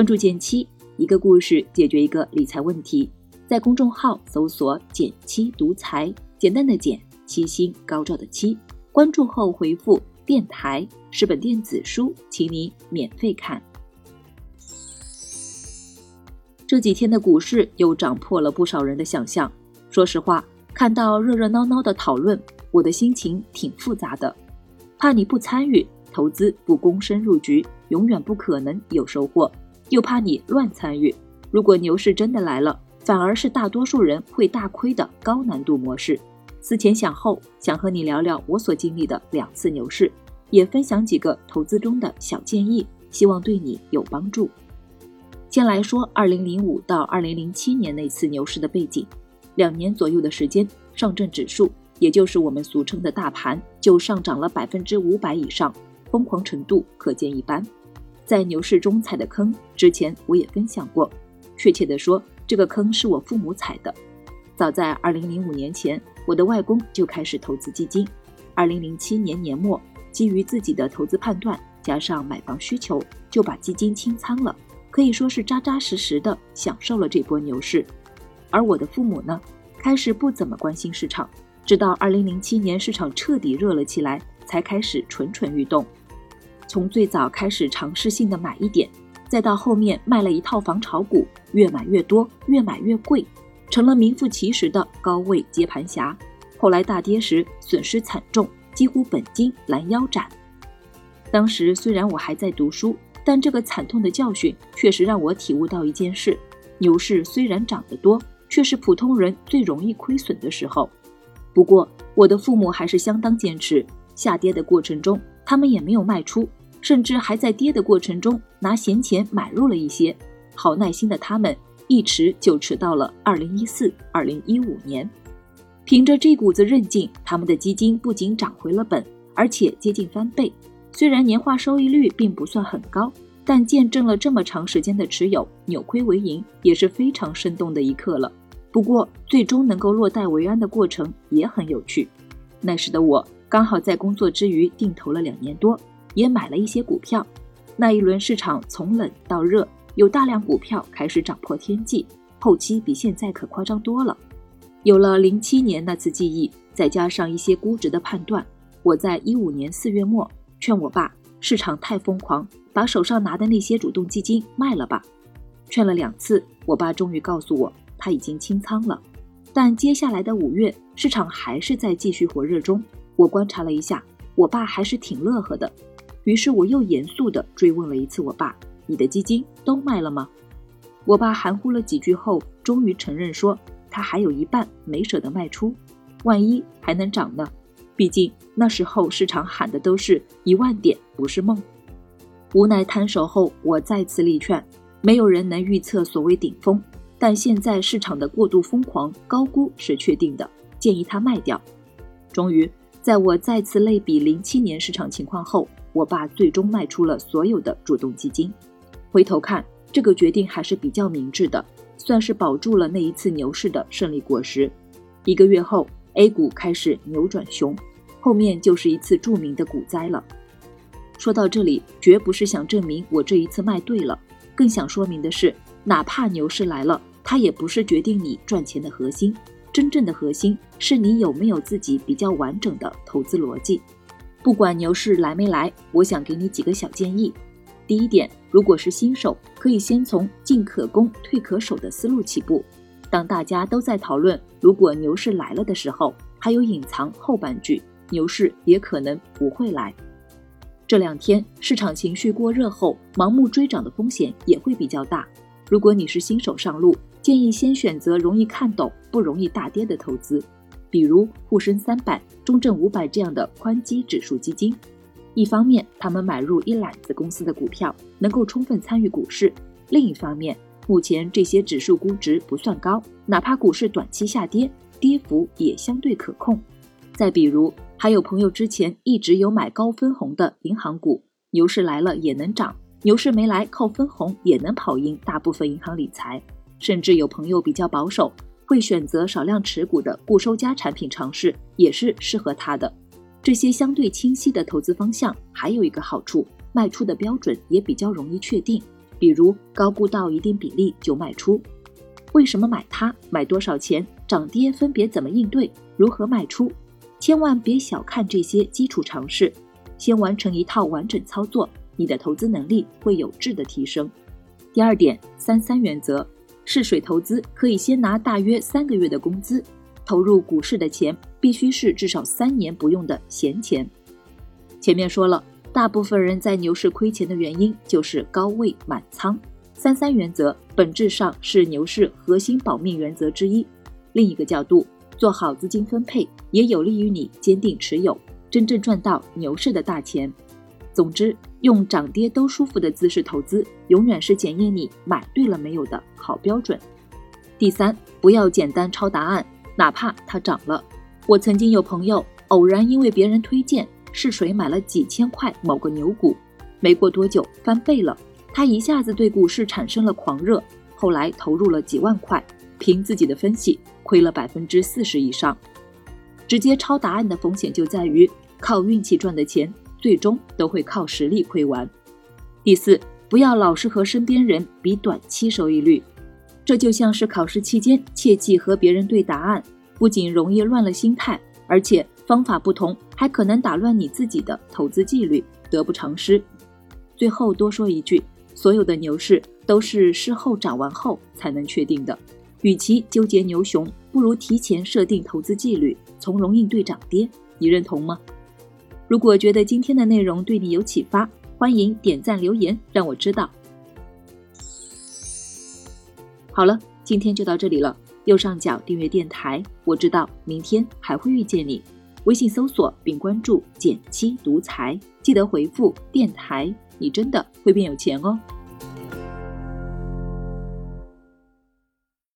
关注减七，一个故事解决一个理财问题。在公众号搜索“减七独裁，简单的减，七星高照的七。关注后回复“电台”是本电子书，请你免费看。这几天的股市又涨破了不少人的想象。说实话，看到热热闹闹的讨论，我的心情挺复杂的。怕你不参与投资，不躬身入局，永远不可能有收获；又怕你乱参与，如果牛市真的来了。反而是大多数人会大亏的高难度模式。思前想后，想和你聊聊我所经历的两次牛市，也分享几个投资中的小建议，希望对你有帮助。先来说2005到2007年那次牛市的背景，两年左右的时间，上证指数，也就是我们俗称的大盘，就上涨了百分之五百以上，疯狂程度可见一斑。在牛市中踩的坑，之前我也分享过，确切的说。这个坑是我父母踩的。早在二零零五年前，我的外公就开始投资基金。二零零七年年末，基于自己的投资判断，加上买房需求，就把基金清仓了，可以说是扎扎实实的享受了这波牛市。而我的父母呢，开始不怎么关心市场，直到二零零七年市场彻底热了起来，才开始蠢蠢欲动。从最早开始尝试性的买一点。再到后面卖了一套房炒股，越买越多，越买越贵，成了名副其实的高位接盘侠。后来大跌时损失惨重，几乎本金拦腰斩。当时虽然我还在读书，但这个惨痛的教训确实让我体悟到一件事：牛市虽然涨得多，却是普通人最容易亏损的时候。不过我的父母还是相当坚持，下跌的过程中他们也没有卖出。甚至还在跌的过程中拿闲钱买入了一些，好耐心的他们一持就持到了二零一四、二零一五年，凭着这股子韧劲，他们的基金不仅涨回了本，而且接近翻倍。虽然年化收益率并不算很高，但见证了这么长时间的持有扭亏为盈，也是非常生动的一刻了。不过，最终能够落袋为安的过程也很有趣。那时的我刚好在工作之余定投了两年多。也买了一些股票，那一轮市场从冷到热，有大量股票开始涨破天际，后期比现在可夸张多了。有了零七年那次记忆，再加上一些估值的判断，我在一五年四月末劝我爸，市场太疯狂，把手上拿的那些主动基金卖了吧。劝了两次，我爸终于告诉我他已经清仓了。但接下来的五月，市场还是在继续火热中。我观察了一下，我爸还是挺乐呵的。于是我又严肃地追问了一次我爸：“你的基金都卖了吗？”我爸含糊了几句后，终于承认说：“他还有一半没舍得卖出，万一还能涨呢？毕竟那时候市场喊的都是一万点，不是梦。”无奈摊手后，我再次力劝：“没有人能预测所谓顶峰，但现在市场的过度疯狂，高估是确定的，建议他卖掉。”终于，在我再次类比零七年市场情况后。我爸最终卖出了所有的主动基金，回头看这个决定还是比较明智的，算是保住了那一次牛市的胜利果实。一个月后，A 股开始扭转熊，后面就是一次著名的股灾了。说到这里，绝不是想证明我这一次卖对了，更想说明的是，哪怕牛市来了，它也不是决定你赚钱的核心，真正的核心是你有没有自己比较完整的投资逻辑。不管牛市来没来，我想给你几个小建议。第一点，如果是新手，可以先从进可攻、退可守的思路起步。当大家都在讨论如果牛市来了的时候，还有隐藏后半句：牛市也可能不会来。这两天市场情绪过热后，盲目追涨的风险也会比较大。如果你是新手上路，建议先选择容易看懂、不容易大跌的投资。比如沪深三百、中证五百这样的宽基指数基金，一方面他们买入一揽子公司的股票，能够充分参与股市；另一方面，目前这些指数估值不算高，哪怕股市短期下跌，跌幅也相对可控。再比如，还有朋友之前一直有买高分红的银行股，牛市来了也能涨，牛市没来靠分红也能跑赢大部分银行理财。甚至有朋友比较保守。会选择少量持股的固收加产品尝试，也是适合他的。这些相对清晰的投资方向，还有一个好处，卖出的标准也比较容易确定。比如高估到一定比例就卖出。为什么买它？买多少钱？涨跌分别怎么应对？如何卖出？千万别小看这些基础常识，先完成一套完整操作，你的投资能力会有质的提升。第二点，三三原则，试水投资可以先拿大约三个月的工资，投入股市的钱必须是至少三年不用的闲钱。前面说了，大部分人在牛市亏钱的原因就是高位满仓。三三原则本质上是牛市核心保命原则之一。另一个角度，做好资金分配也有利于你坚定持有，真正赚到牛市的大钱。总之，用涨跌都舒服的姿势投资，永远是检验你买对了没有的好标准。第三，不要简单抄答案，哪怕它涨了。我曾经有朋友偶然因为别人推荐。试水买了几千块某个牛股，没过多久翻倍了。他一下子对股市产生了狂热，后来投入了几万块，凭自己的分析亏了百分之四十以上。直接抄答案的风险就在于靠运气赚的钱，最终都会靠实力亏完。第四，不要老是和身边人比短期收益率，这就像是考试期间切记和别人对答案，不仅容易乱了心态，而且。方法不同，还可能打乱你自己的投资纪律，得不偿失。最后多说一句，所有的牛市都是事后涨完后才能确定的。与其纠结牛熊，不如提前设定投资纪律，从容应对涨跌。你认同吗？如果觉得今天的内容对你有启发，欢迎点赞留言让我知道。好了，今天就到这里了。右上角订阅电台，我知道明天还会遇见你。微信搜索并关注“减七独裁，记得回复“电台”，你真的会变有钱哦。